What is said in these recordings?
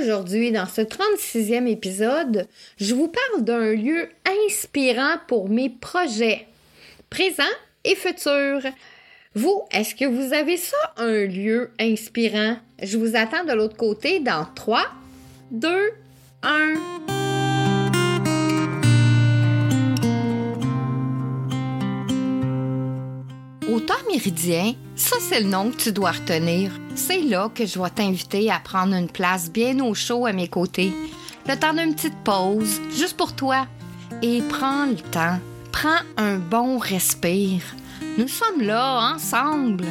Aujourd'hui, dans ce 36e épisode, je vous parle d'un lieu inspirant pour mes projets, présents et futurs. Vous, est-ce que vous avez ça, un lieu inspirant? Je vous attends de l'autre côté dans 3, 2, 1. Au temps méridien, ça c'est le nom que tu dois retenir. C'est là que je vais t'inviter à prendre une place bien au chaud à mes côtés. Le temps d'une petite pause, juste pour toi. Et prends le temps. Prends un bon respire. Nous sommes là, ensemble,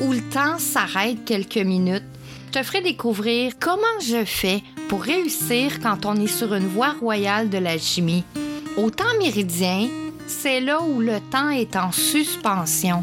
où le temps s'arrête quelques minutes. Je te ferai découvrir comment je fais pour réussir quand on est sur une voie royale de l'alchimie. Au temps méridien, c'est là où le temps est en suspension.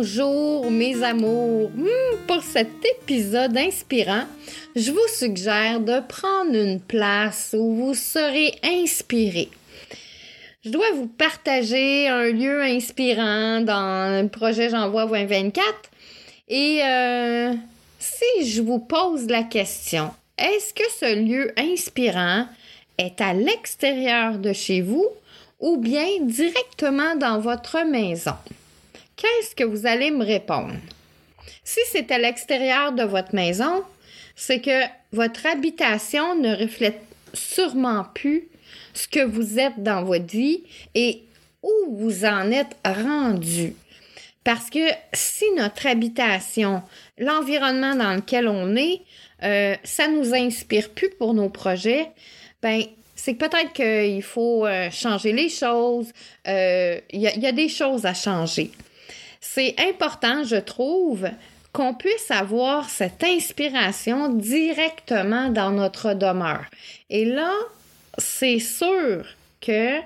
Bonjour mes amours. Hmm, pour cet épisode inspirant, je vous suggère de prendre une place où vous serez inspiré. Je dois vous partager un lieu inspirant dans le projet J'envoie 2024. Et euh, si je vous pose la question, est-ce que ce lieu inspirant est à l'extérieur de chez vous ou bien directement dans votre maison? Qu'est-ce que vous allez me répondre? Si c'est à l'extérieur de votre maison, c'est que votre habitation ne reflète sûrement plus ce que vous êtes dans votre vie et où vous en êtes rendu. Parce que si notre habitation, l'environnement dans lequel on est, euh, ça nous inspire plus pour nos projets, ben c'est peut-être qu'il faut euh, changer les choses. Euh, il y, a des choses à changer. C'est important, je trouve, qu'on puisse avoir cette inspiration directement dans notre demeure. Et là, c'est sûr que,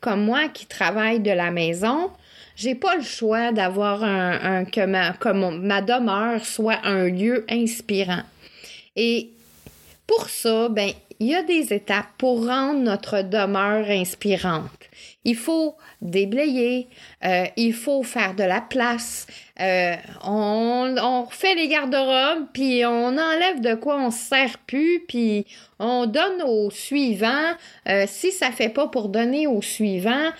comme moi qui travaille de la maison, j'ai pas le choix d'avoir un, que ma, ma demeure soit un lieu inspirant. Et pour ça, ben, il y a des étapes pour rendre notre demeure inspirante. Il faut déblayer, euh, il faut faire de la place, euh, on, on refait les garde-robes, puis on enlève de quoi on se sert plus, puis on donne au suivant. Euh, si ça fait pas pour donner au suivant,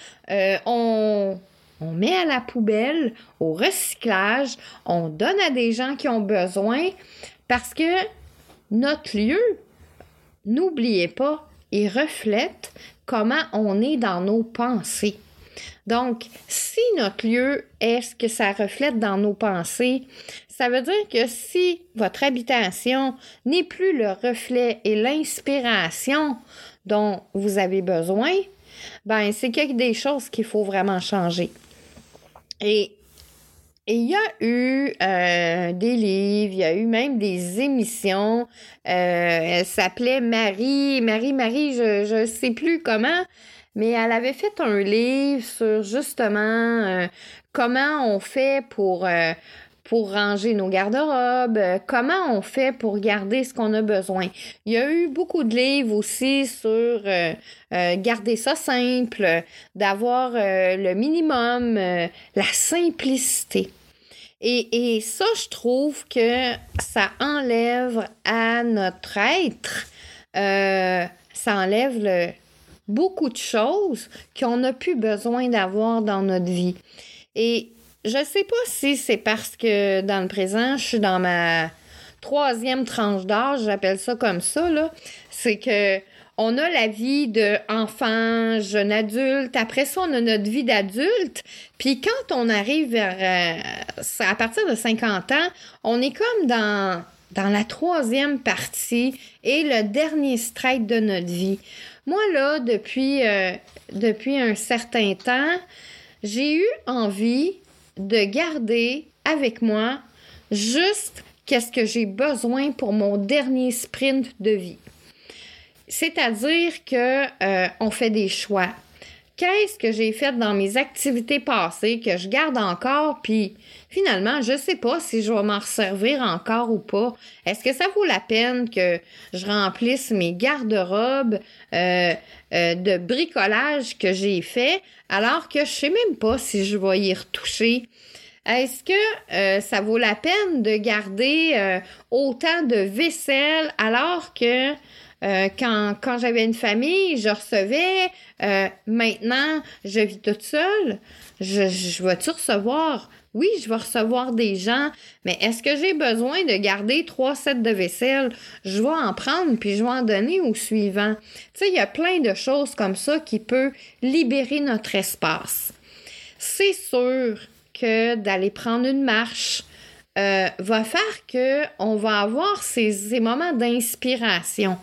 on met à la poubelle, au recyclage, on donne à des gens qui ont besoin, parce que notre lieu, n'oubliez pas, reflète comment on est dans nos pensées. Donc, si notre lieu est ce que ça reflète dans nos pensées, ça veut dire que si votre habitation n'est plus le reflet et l'inspiration dont vous avez besoin, ben c'est qu'il y a des choses qu'il faut vraiment changer. Et et il y a eu euh, des livres, il y a eu même des émissions. Euh, elle s'appelait Marie, Marie, Marie, je ne sais plus comment, mais elle avait fait un livre sur justement euh, comment on fait pour pour ranger nos garde-robes, euh, comment on fait pour garder ce qu'on a besoin? Il y a eu beaucoup de livres aussi sur euh, euh, garder ça simple, d'avoir le minimum, la simplicité. Et, et, ça, je trouve que ça enlève à notre être, ça enlève beaucoup de choses qu'on n'a plus besoin d'avoir dans notre vie. Je sais pas si c'est parce que dans le présent, je suis dans ma troisième tranche d'âge, j'appelle ça comme ça, là. C'est que on a la vie d'enfant, jeune adulte. Après ça, on a notre vie d'adulte. Puis quand on arrive vers, euh, à partir de 50 ans, on est comme dans, dans la troisième partie et le dernier strike de notre vie. Moi, là, depuis, euh, depuis un certain temps, j'ai eu envie de garder avec moi juste qu'est-ce que j'ai besoin pour mon dernier sprint de vie. C'est-à-dire que euh, on fait des choix. Qu'est-ce que j'ai fait dans mes activités passées que je garde encore, puis finalement, je sais pas si je vais m'en servir encore ou pas. Est-ce que ça vaut la peine que je remplisse mes garde-robes euh, euh, de bricolage que j'ai fait alors que je sais même pas si je vais y retoucher? Est-ce que ça vaut la peine de garder autant de vaisselle alors que euh, quand, j'avais une famille, je recevais. Euh, maintenant, je vis toute seule. Je, je vais-tu recevoir? Oui, je vais recevoir des gens, mais est-ce que j'ai besoin de garder trois sets de vaisselle? Je vais en prendre puis je vais en donner au suivant. Tu sais, il y a plein de choses comme ça qui peuvent libérer notre espace. C'est sûr que d'aller prendre une marche, euh, va faire que on va avoir ces, ces moments d'inspiration.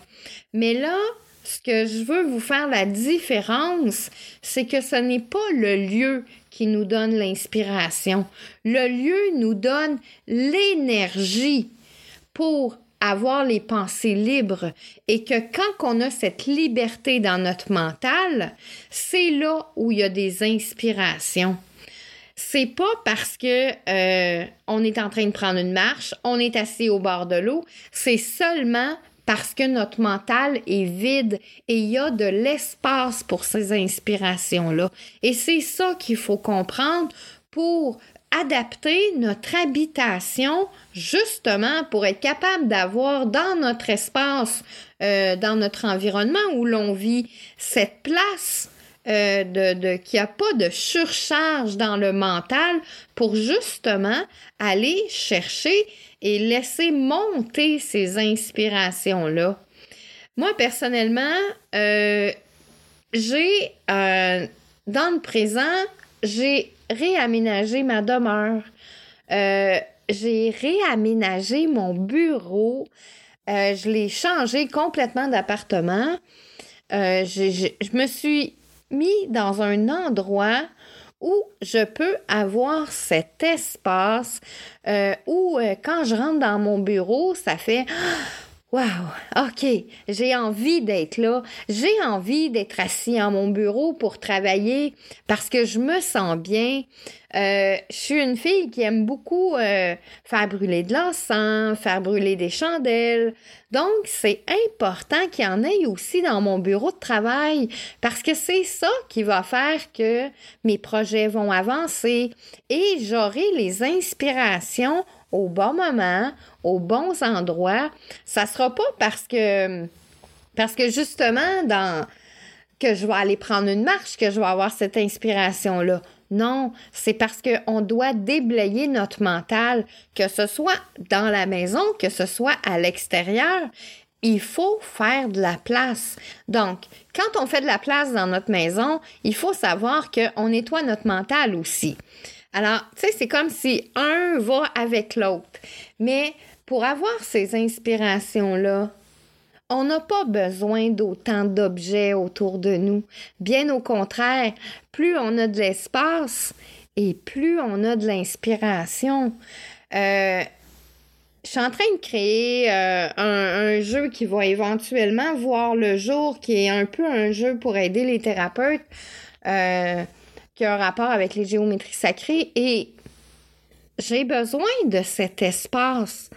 Mais là, ce que je veux vous faire la différence, c'est que ce n'est pas le lieu qui nous donne l'inspiration. Le lieu nous donne l'énergie pour avoir les pensées libres et que quand on a cette liberté dans notre mental, c'est là où il y a des inspirations. C'est pas parce que euh, on est en train de prendre une marche, on est assis au bord de l'eau, c'est seulement parce que notre mental est vide et il y a de l'espace pour ces inspirations-là. Et c'est ça qu'il faut comprendre pour adapter notre habitation justement pour être capable d'avoir dans notre espace, euh, dans notre environnement où l'on vit, cette place euh, de, de qu'il n'y a pas de surcharge dans le mental pour justement aller chercher et laisser monter ces inspirations-là. Moi, personnellement, euh, j'ai, euh, dans le présent, j'ai réaménagé ma demeure. j'ai réaménagé mon bureau. je l'ai changé complètement d'appartement. je me suis mis dans un endroit où je peux avoir cet espace euh, où euh, quand je rentre dans mon bureau, ça fait Wow, OK, j'ai envie d'être là. J'ai envie d'être assis à mon bureau pour travailler parce que je me sens bien. Euh, je suis une fille qui aime beaucoup euh, faire brûler de l'encens, faire brûler des chandelles. Donc, c'est important qu'il y en ait aussi dans mon bureau de travail parce que c'est ça qui va faire que mes projets vont avancer et j'aurai les inspirations au bon moment, aux bons endroits. Ça sera pas parce que parce que justement dans que je vais aller prendre une marche que je vais avoir cette inspiration là. Non, c'est parce qu'on doit déblayer notre mental, que ce soit dans la maison, que ce soit à l'extérieur. Il faut faire de la place. Donc, quand on fait de la place dans notre maison, il faut savoir qu'on nettoie notre mental aussi. Alors, tu sais, c'est comme si un va avec l'autre. Mais pour avoir ces inspirations-là, on n'a pas besoin d'autant d'objets autour de nous. Bien au contraire, plus on a de l'espace et plus on a de l'inspiration. Euh, je suis en train de créer euh, un, jeu qui va éventuellement voir le jour, qui est un peu un jeu pour aider les thérapeutes. Euh, qui a un rapport avec les géométries sacrées et j'ai besoin de cet espace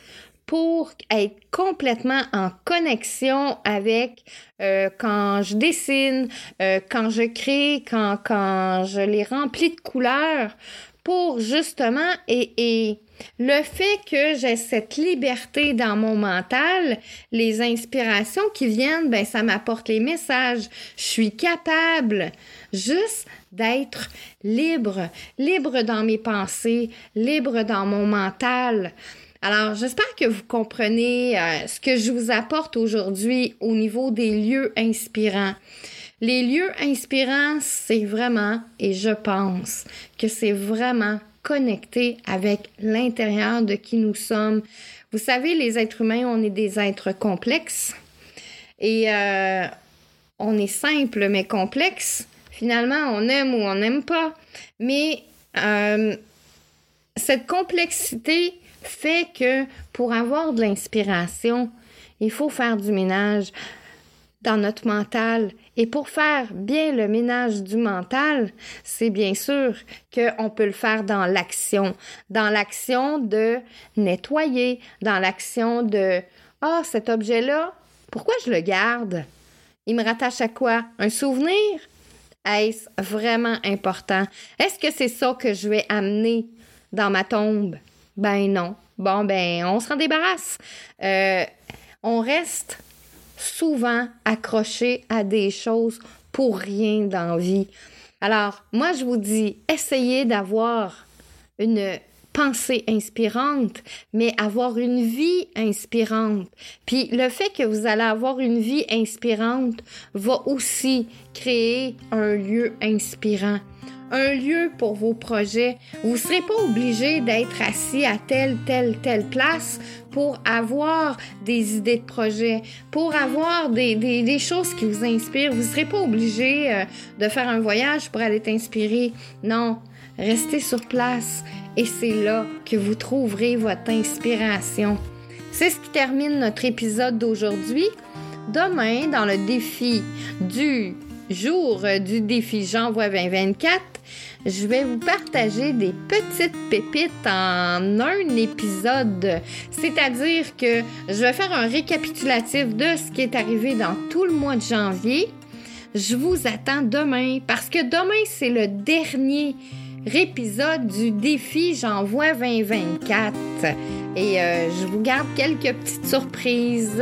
pour être complètement en connexion avec euh, quand je dessine, euh, quand je crée, quand, quand je les remplis de couleurs, pour justement et, et le fait que j'ai cette liberté dans mon mental, les inspirations qui viennent, ben ça m'apporte les messages. Je suis capable juste d'être libre, libre dans mes pensées, libre dans mon mental. Alors, j'espère que vous comprenez euh, ce que je vous apporte aujourd'hui au niveau des lieux inspirants. Les lieux inspirants, c'est vraiment, et je pense que c'est vraiment connecté avec l'intérieur de qui nous sommes. Vous savez, les êtres humains, on est des êtres complexes et euh, on est simple mais complexe. Finalement, on aime ou on n'aime pas. Mais euh, cette complexité fait que pour avoir de l'inspiration, il faut faire du ménage dans notre mental. Et pour faire bien le ménage du mental, c'est bien sûr qu'on peut le faire dans l'action. Dans l'action de nettoyer, dans l'action de Ah, cet objet-là, pourquoi je le garde? Il me rattache à quoi? Un souvenir? Est-ce vraiment important? Est-ce que c'est ça que je vais amener dans ma tombe? Ben non. Bon, ben, on s'en débarrasse. Euh, on reste souvent accroché à des choses pour rien dans vie. Alors, moi, je vous dis, essayez d'avoir une pensée inspirante, mais avoir une vie inspirante. Puis le fait que vous allez avoir une vie inspirante va aussi créer un lieu inspirant un lieu pour vos projets. Vous ne serez pas obligé d'être assis à telle, telle, telle place pour avoir des idées de projet, pour avoir des, des, choses qui vous inspirent. Vous ne serez pas obligé euh, de faire un voyage pour aller t'inspirer. Non, restez sur place et c'est là que vous trouverez votre inspiration. C'est ce qui termine notre épisode d'aujourd'hui. Demain, dans le défi du jour du défi J'envoie 2024, je vais vous partager des petites pépites en un épisode. C'est-à-dire que je vais faire un récapitulatif de ce qui est arrivé dans tout le mois de janvier. Je vous attends demain parce que demain, c'est le dernier épisode du défi J'envoie 2024. Et euh, je vous garde quelques petites surprises.